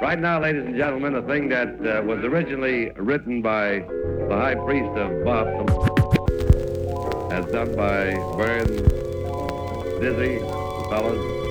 Right now, ladies and gentlemen, a thing that uh, was originally written by the high priest of Boston, as done by Burns, Dizzy, fellows.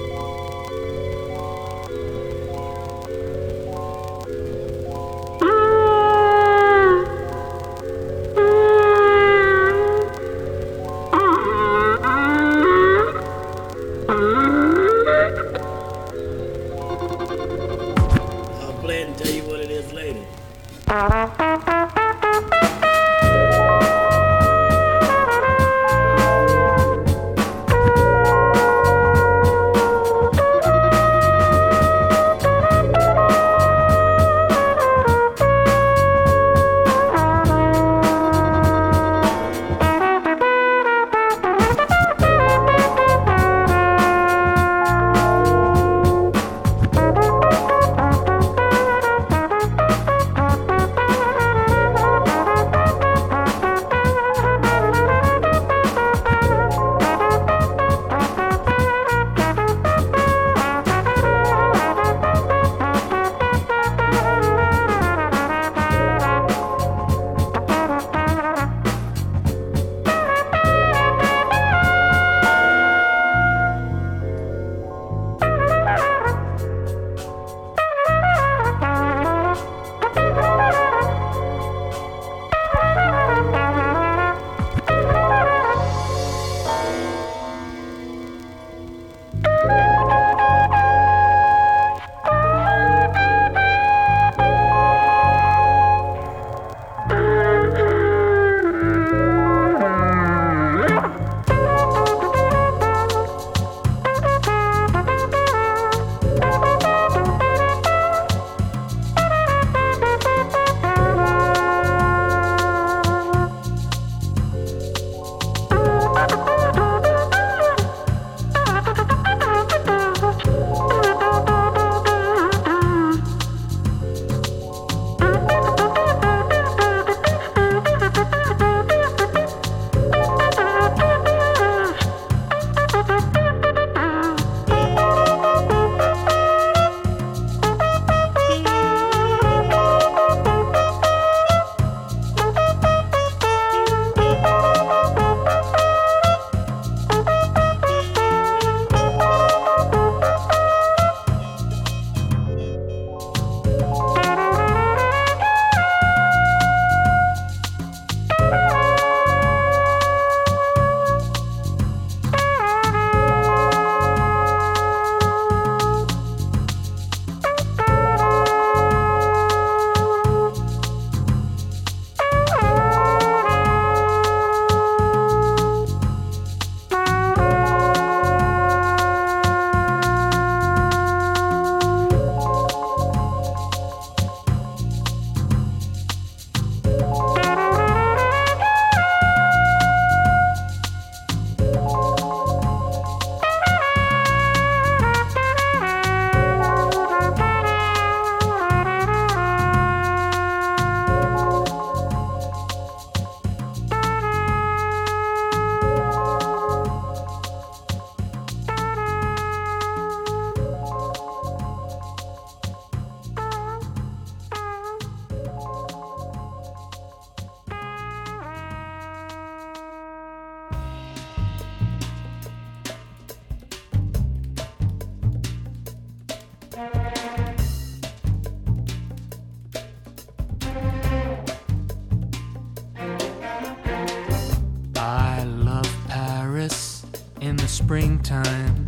springtime.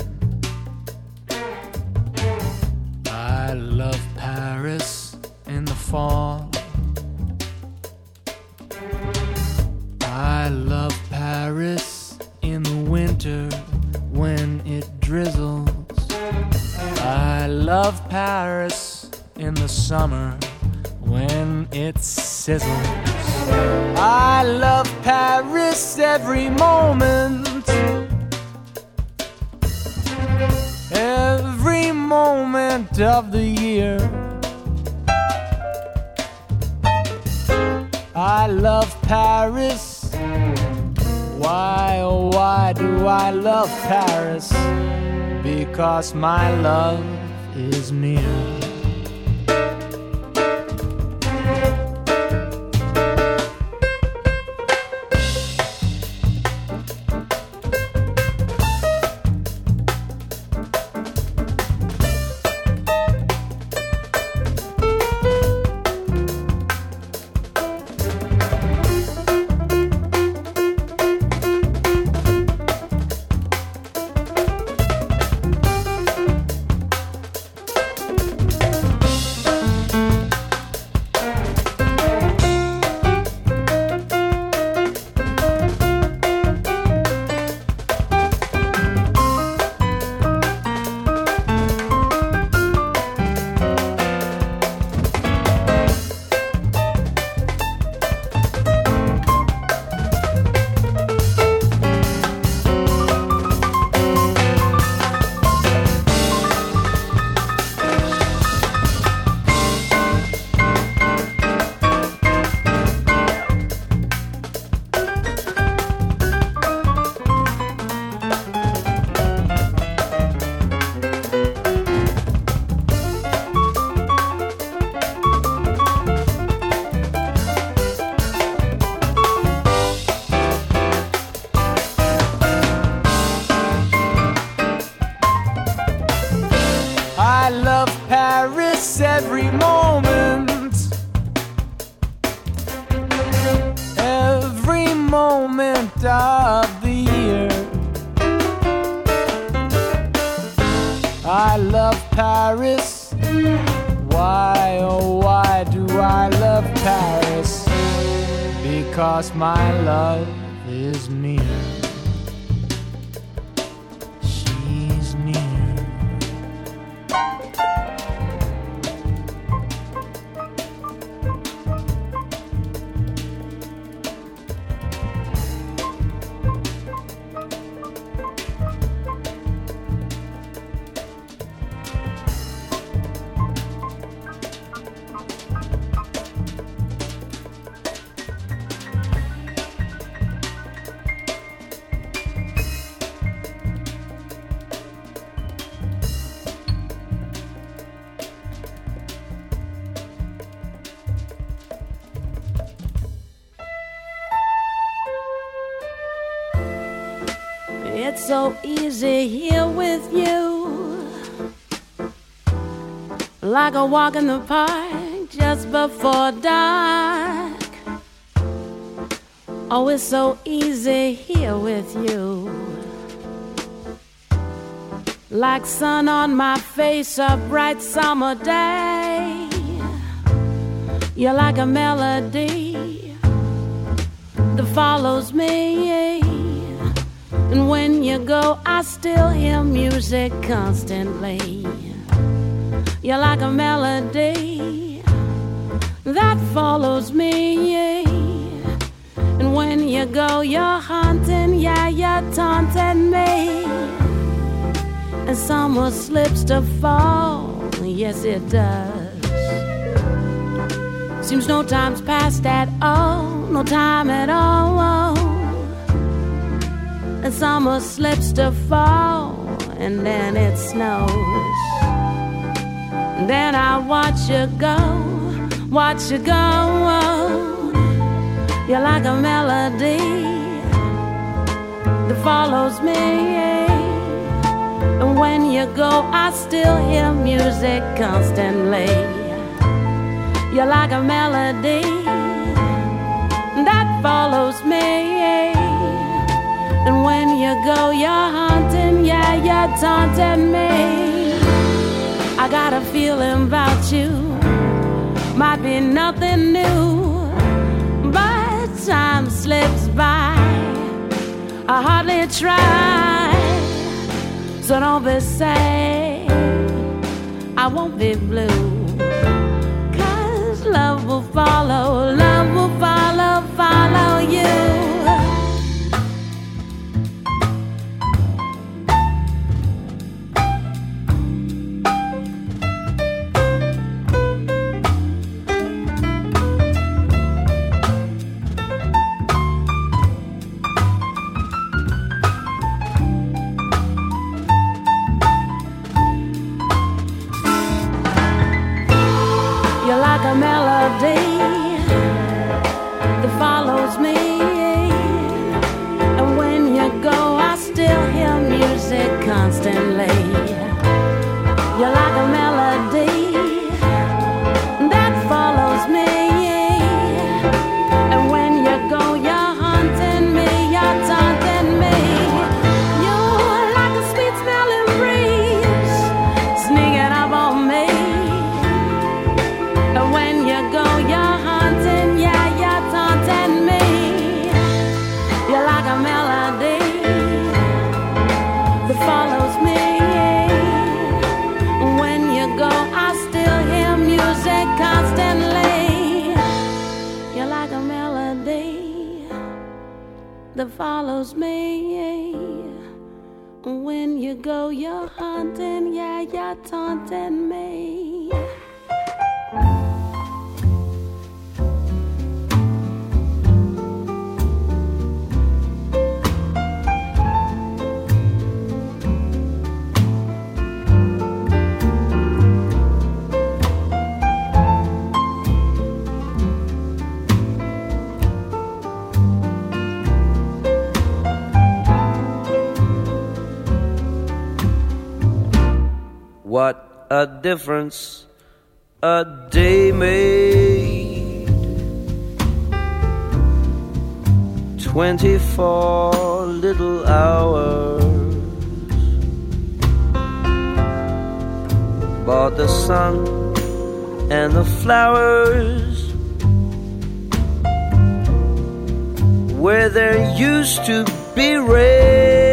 I love Paris in the fall. I love Paris in the winter when it drizzles. I love Paris in the summer when it sizzles. my love is near. Like a walk in the park just before dark. Oh, it's so easy here with you. Like sun on my face, a bright summer day. You're like a melody that follows me. And when you go, I still hear music constantly. You're like a melody that follows me. And when you go, you're haunting, yeah, you're taunting me. And summer slips to fall, yes, it does. Seems no time's passed at all, no time at all oh. and summer slips to fall, and then it snows. Then I watch you go, watch you go. You're like a melody that follows me. And when you go, I still hear music constantly. You're like a melody that follows me. And when you go, you're haunting, yeah, you're taunting me. I got a feeling about you, might be nothing new, but time slips by. I hardly try, so don't be sad. I won't be blue, cause love will follow, love will follow, follow you. Difference a day made. Twenty four little hours. Bought the sun and the flowers where there used to be rain.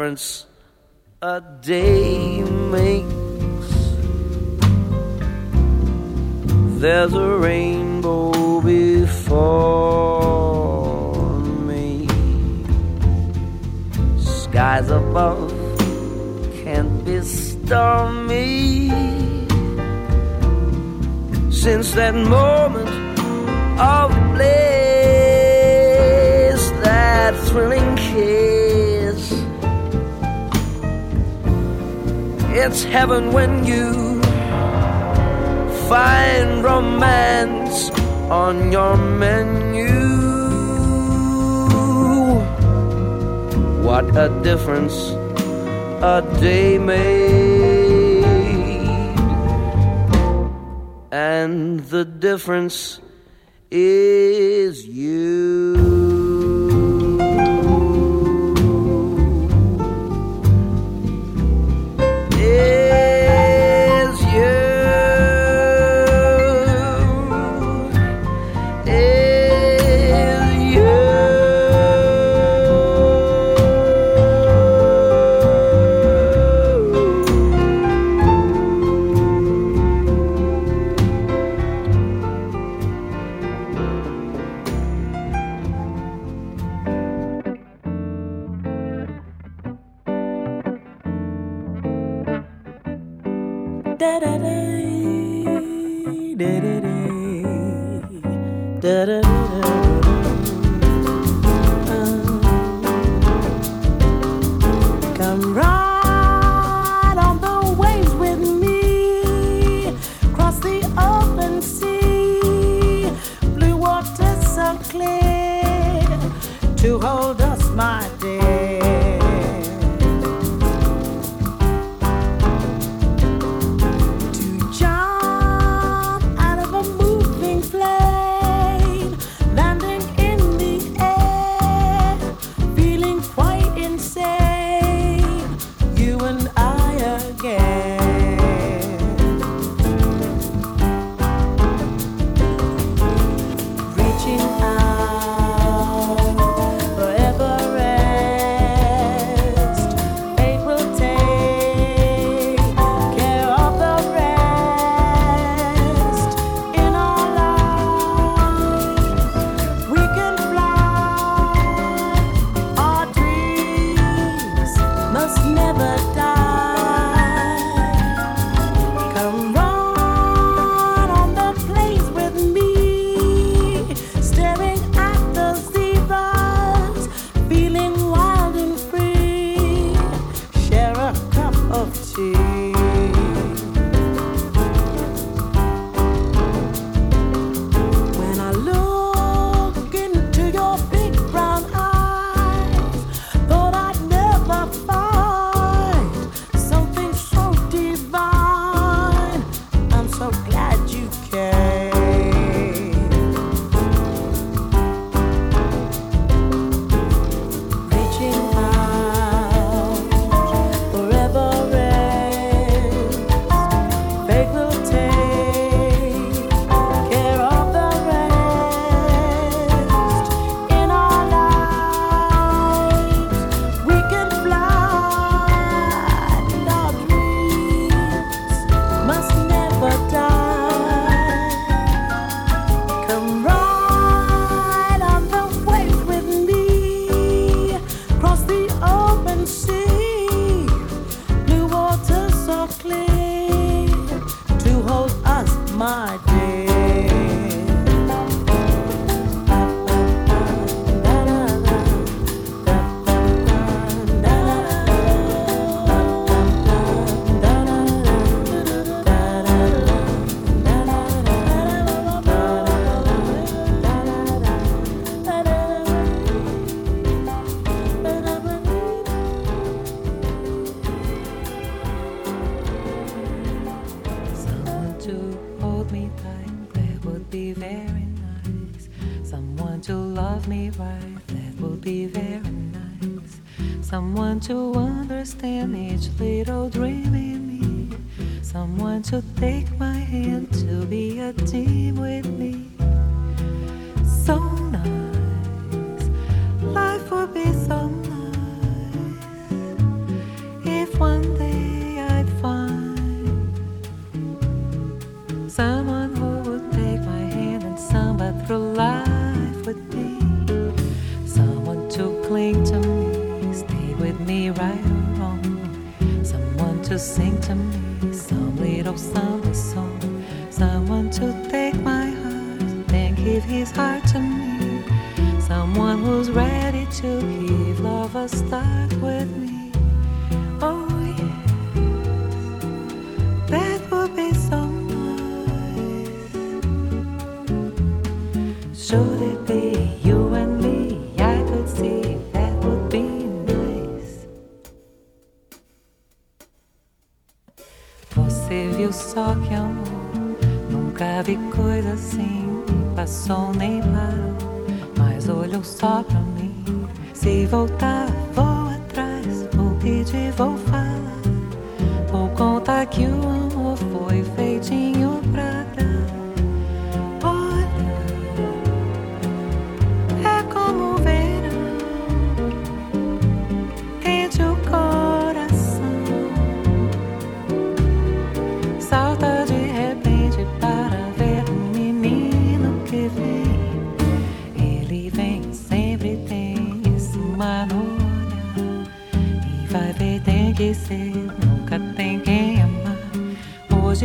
Difference a day makes. There's a rainbow before me. Skies above can't be stormy. Since that moment of bliss, that thrilling kiss it's heaven when you find romance on your menu. What a difference a day made, and the difference is you.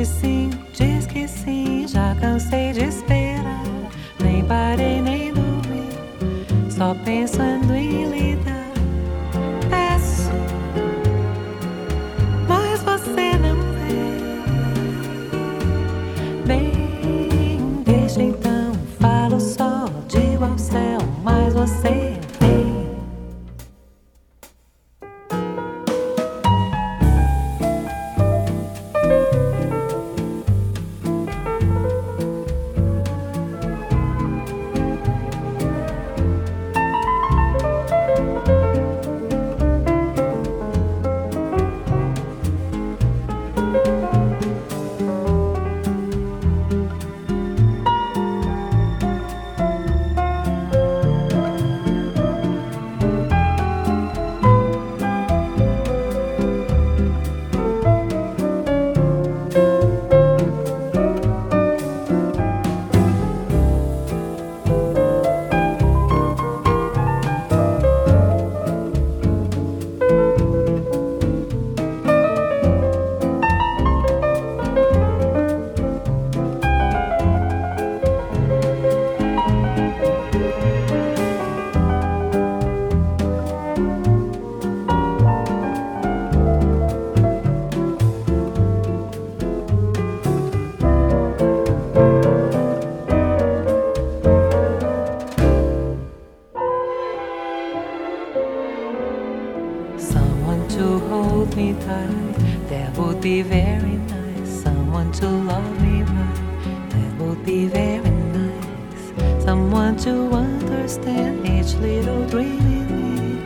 Hoje sim, diz que sim, já cansei de esperar. Nem parei nem dormi, só pensando to love me right, that would be very nice. Someone to understand each little dream in me.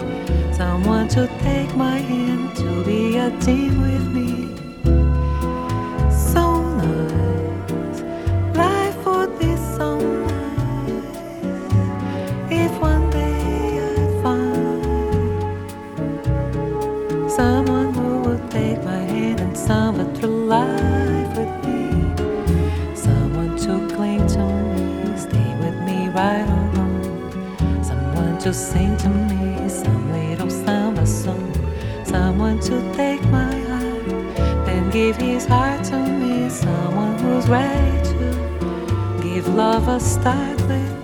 Someone to take my hand to be a team with me. So nice, life would be so nice if one day I find someone who would take my hand and summer through life. To sing to me some little summer song. Someone to take my heart, then give his heart to me. Someone who's ready to give love a start with.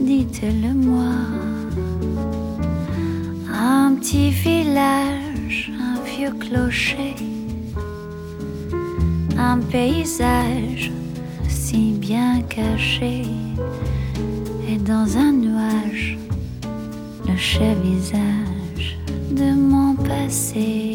Dites-le moi. Un petit village, un vieux clocher, un paysage si bien caché, et dans un nuage, le chef visage de mon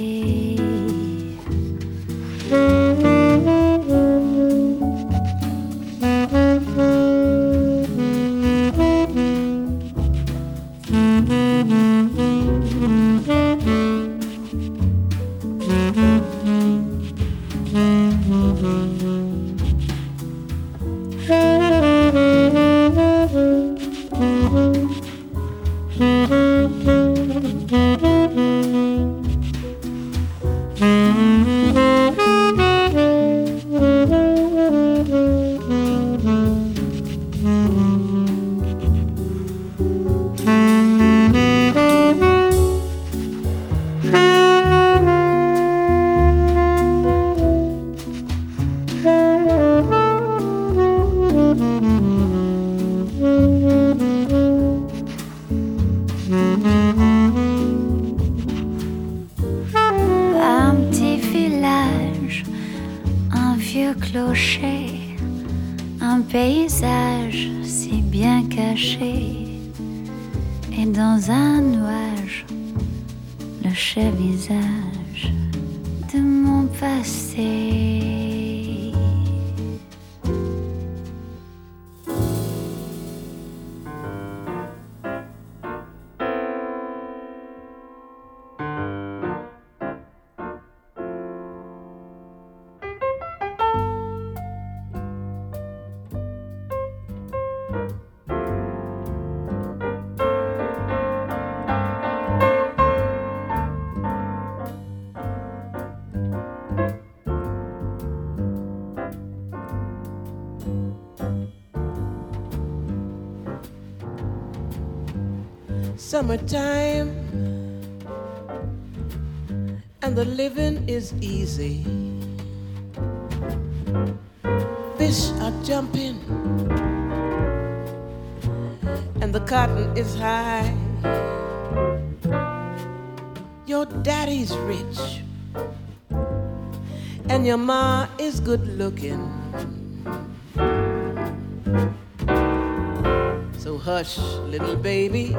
summertime and the living is easy. Fish are jumping and the cotton is high. Your daddy's rich and your ma is good looking. So hush, little baby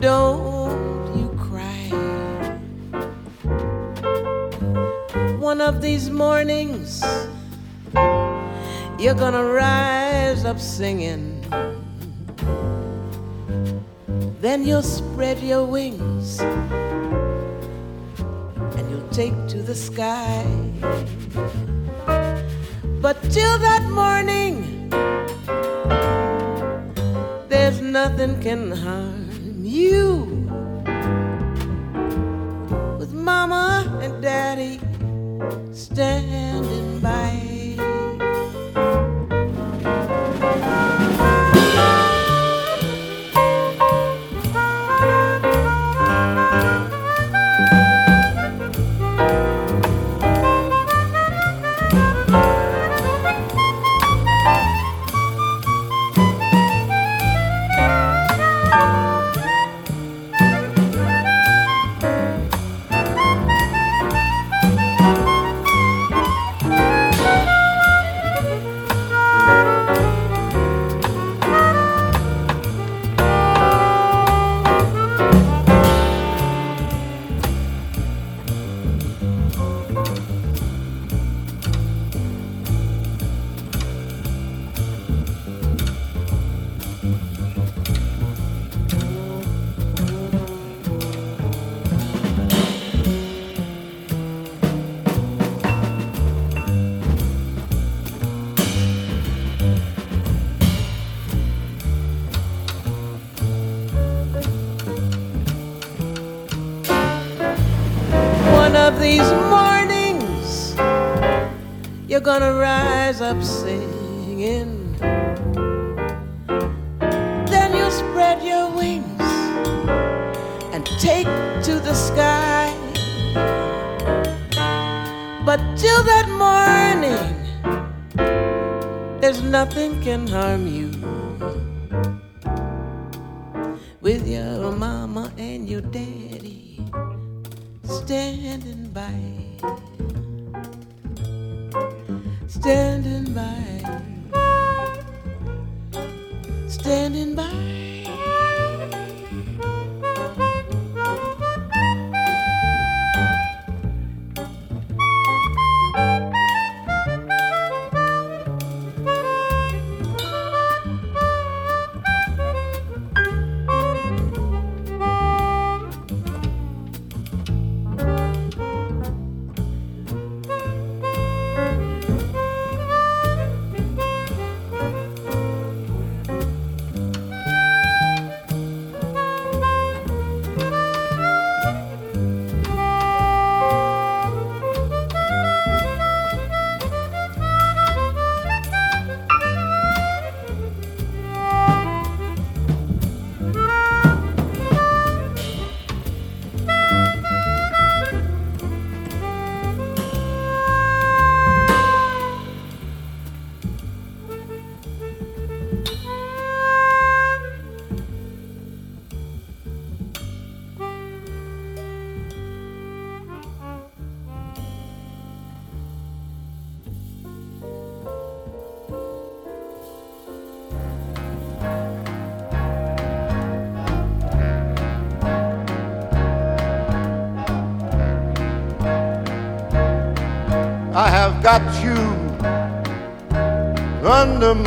don't you cry. One of these mornings, you're gonna rise up singing. Then you'll spread your wings and you'll take to the sky. But till that morning, there's nothing can harm you you're gonna rise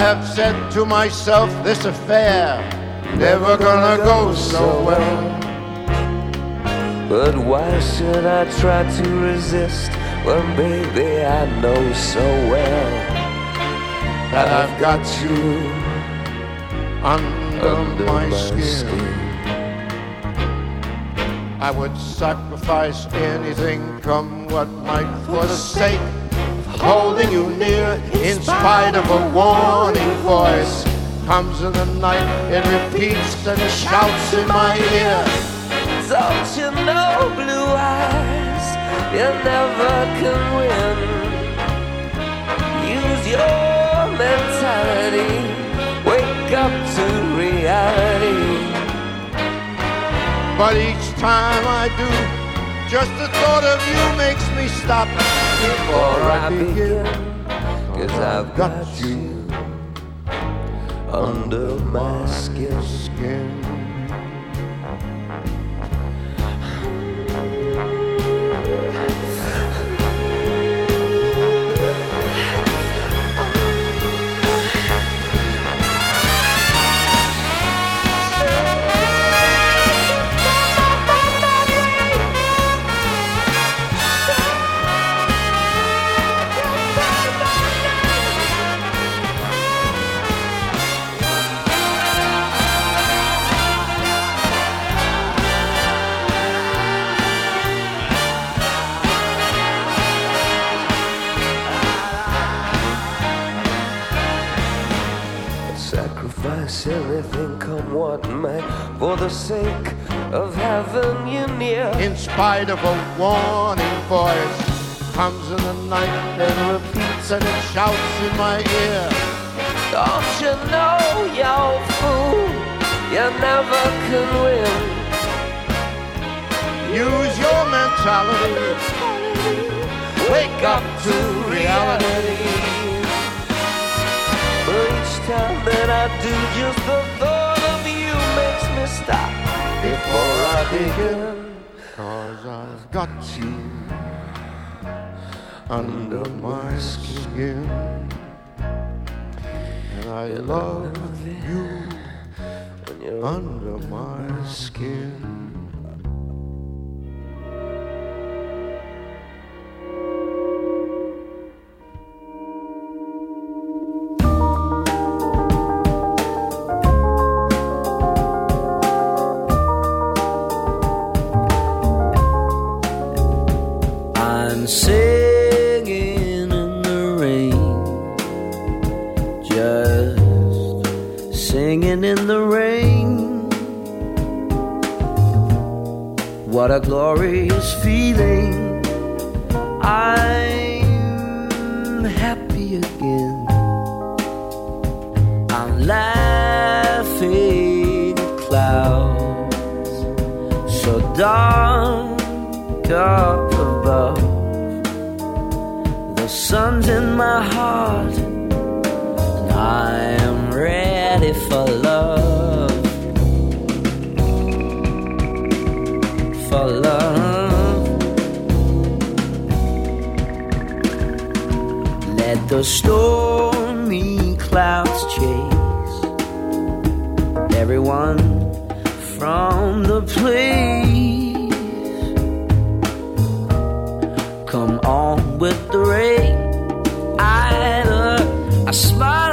I have said to myself, this affair never gonna go so well. But why should I try to resist when, baby, I know so well That I've got you under, under my, my skin. skin? I would sacrifice anything, come what might, for the sake holding you near. In spite of a warning voice, comes in the night, it repeats and shouts in my ear. Don't you know, blue eyes, you never can win. Use your mentality, wake up to reality. But each time I do, just the thought of you makes me stop before I begin. Cause I've got you under my skin. For the sake of having you near. In spite of a warning voice, comes in the night and repeats and it shouts in my ear. Don't you know, you fool, you never can win. Use your mentality. Wake up to reality. For each time that I do, just the thought stop before I begin. Cause I've got you under my skin. And I love you under my skin. and singing in the rain. Just singing in the rain. What a glorious feeling. I'm happy again. I'm laughing clouds so dark up above sun's in my heart, and I am ready for love. For love. Let the stormy clouds chase everyone from the place. come on with the rain. I smile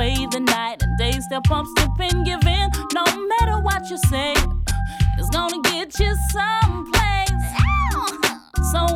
away the night and days up step in give in No matter what you say, it's gonna get you someplace. So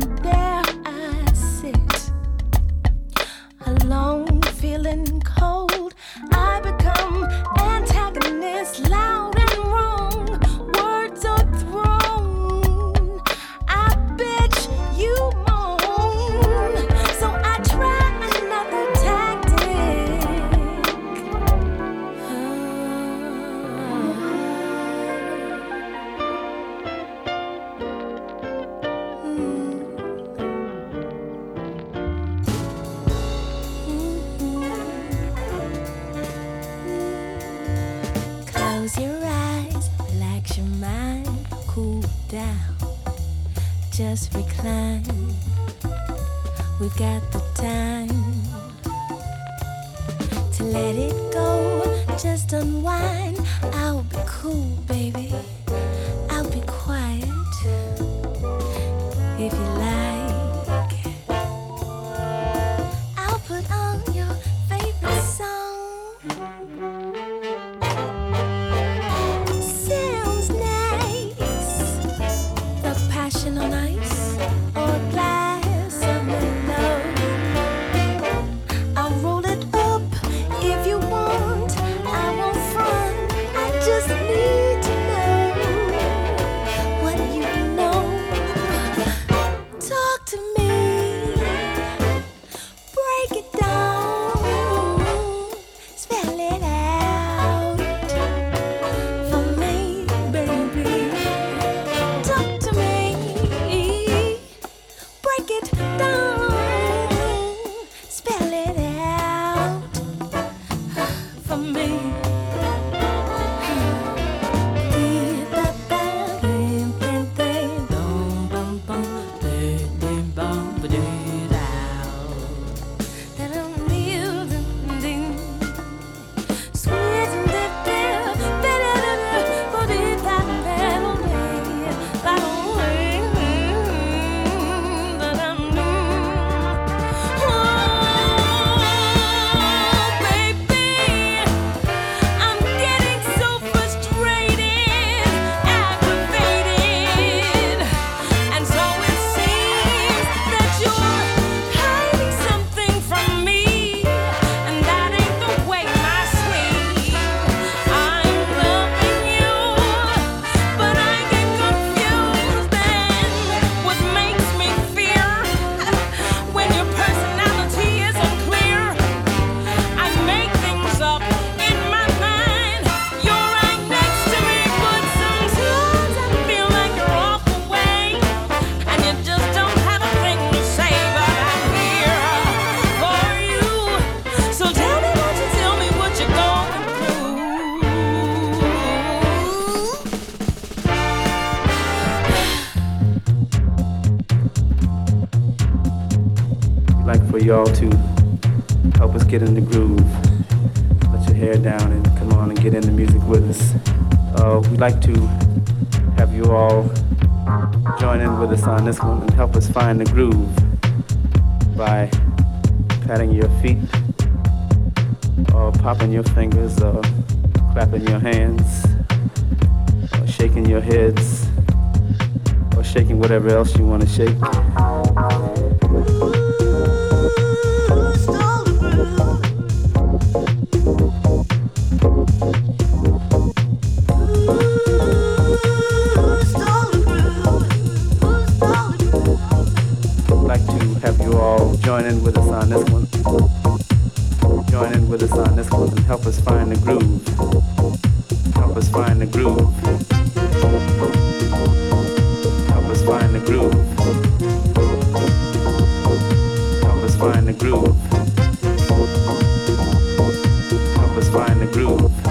from there. y'all to help us get in the groove. Let your hair down and come on and get in the music with us. Uh, we'd like to have you all join in with us on this one and help us find the groove by patting your feet or popping your fingers or clapping your hands or shaking your heads or shaking whatever else you want to shake. Help us find the groove. Help us find the groove. Help us find the groove. Help us find the groove.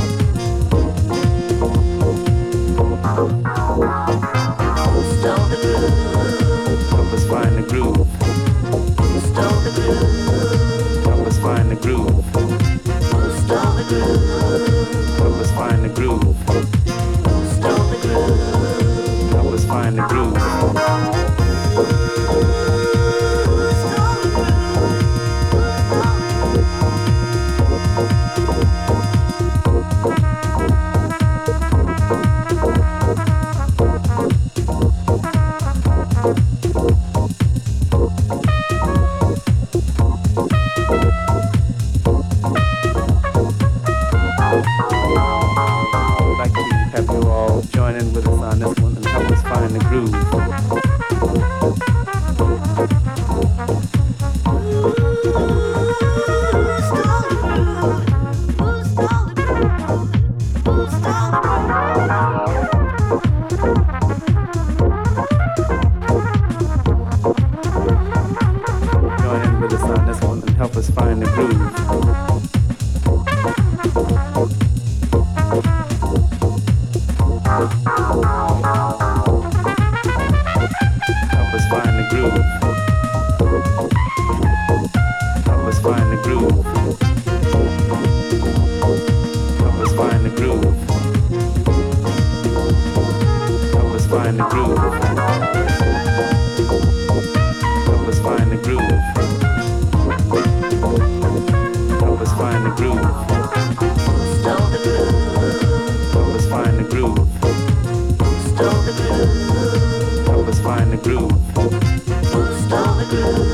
the groove. Boost on the groove.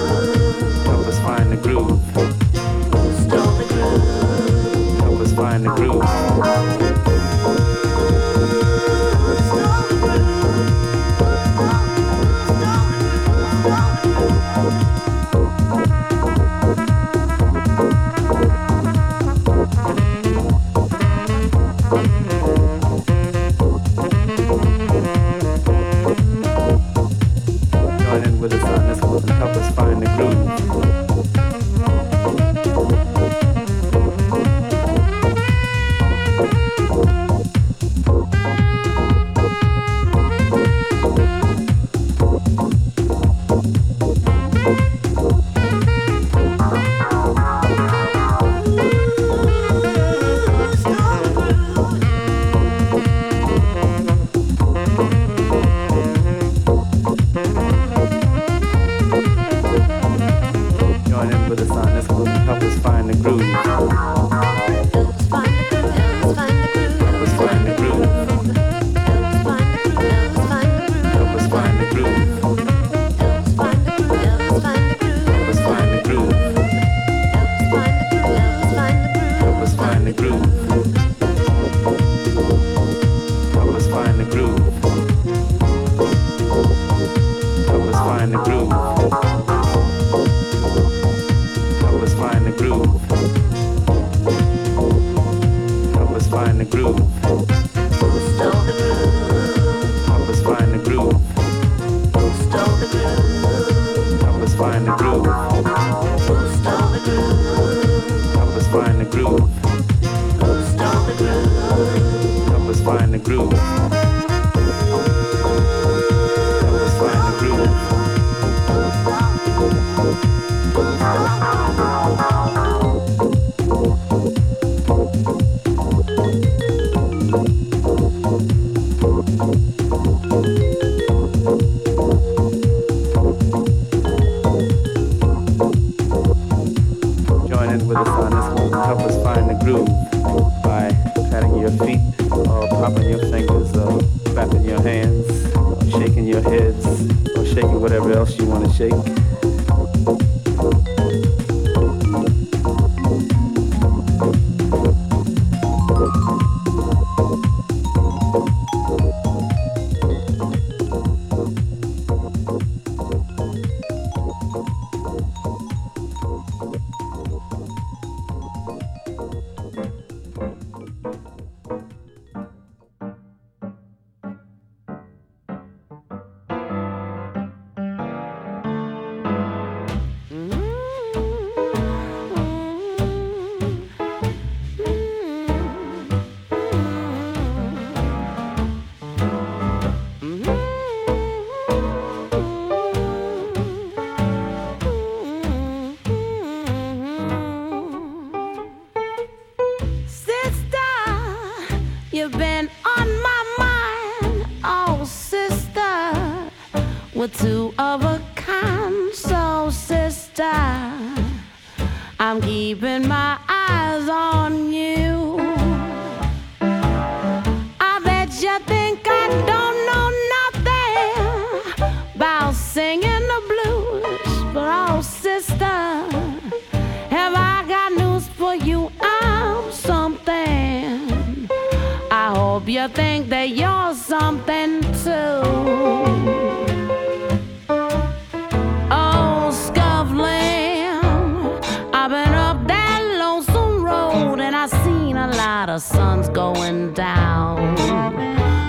by the sun's going down.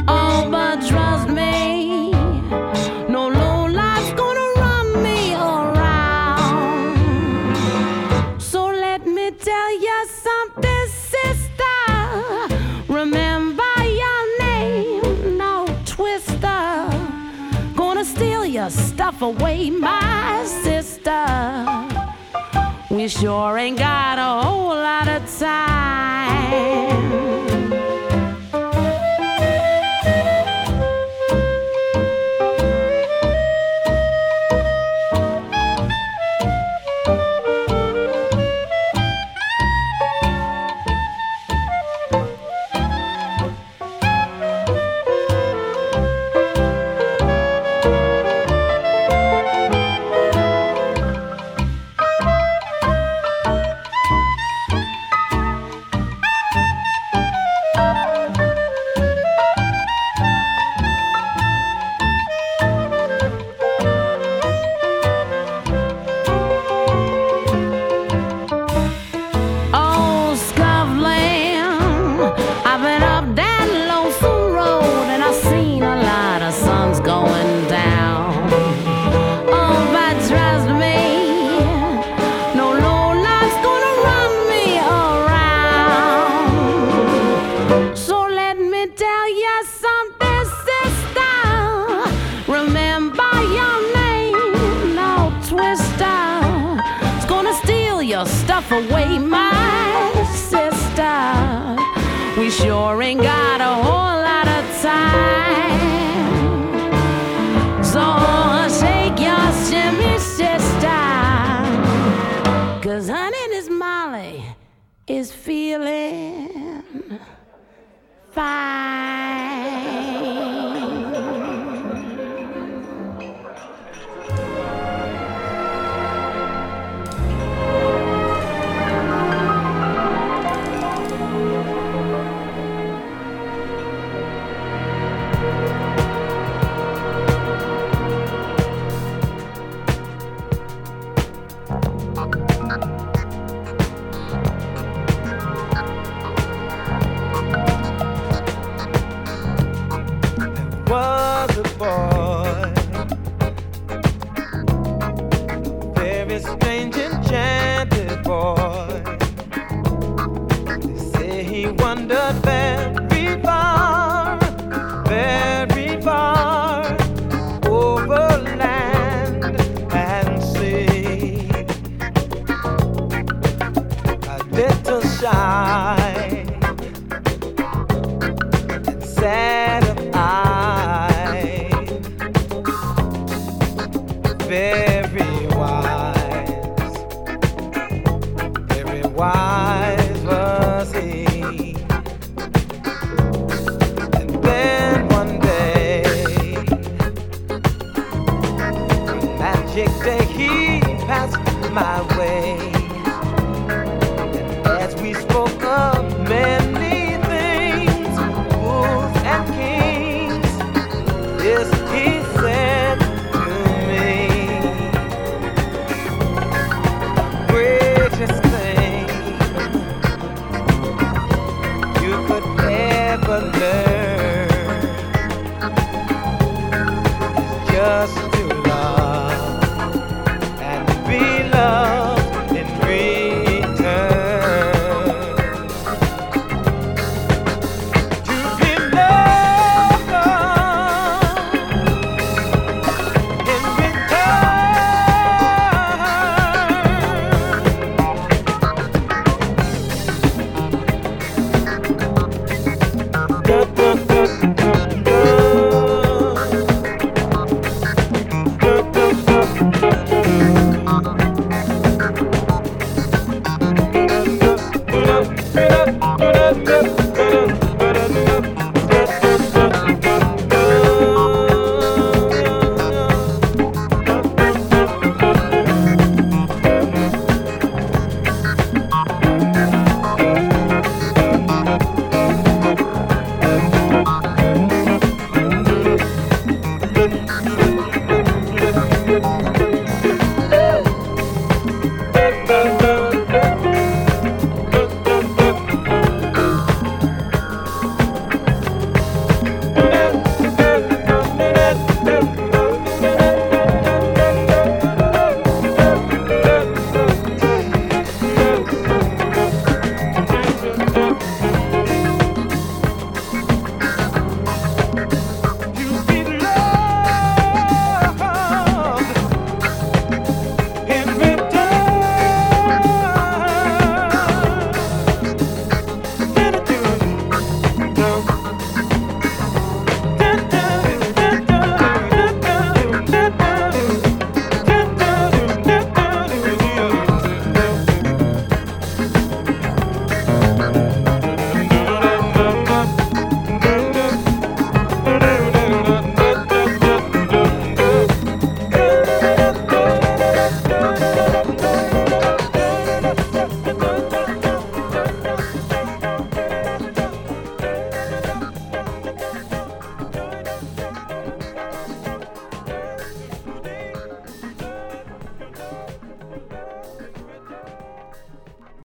Oh, but trust me, no low life's gonna run me around. So let me tell you something, sister. Remember your name, no twister. Gonna steal your stuff away, my you sure ain't got a whole lot of time.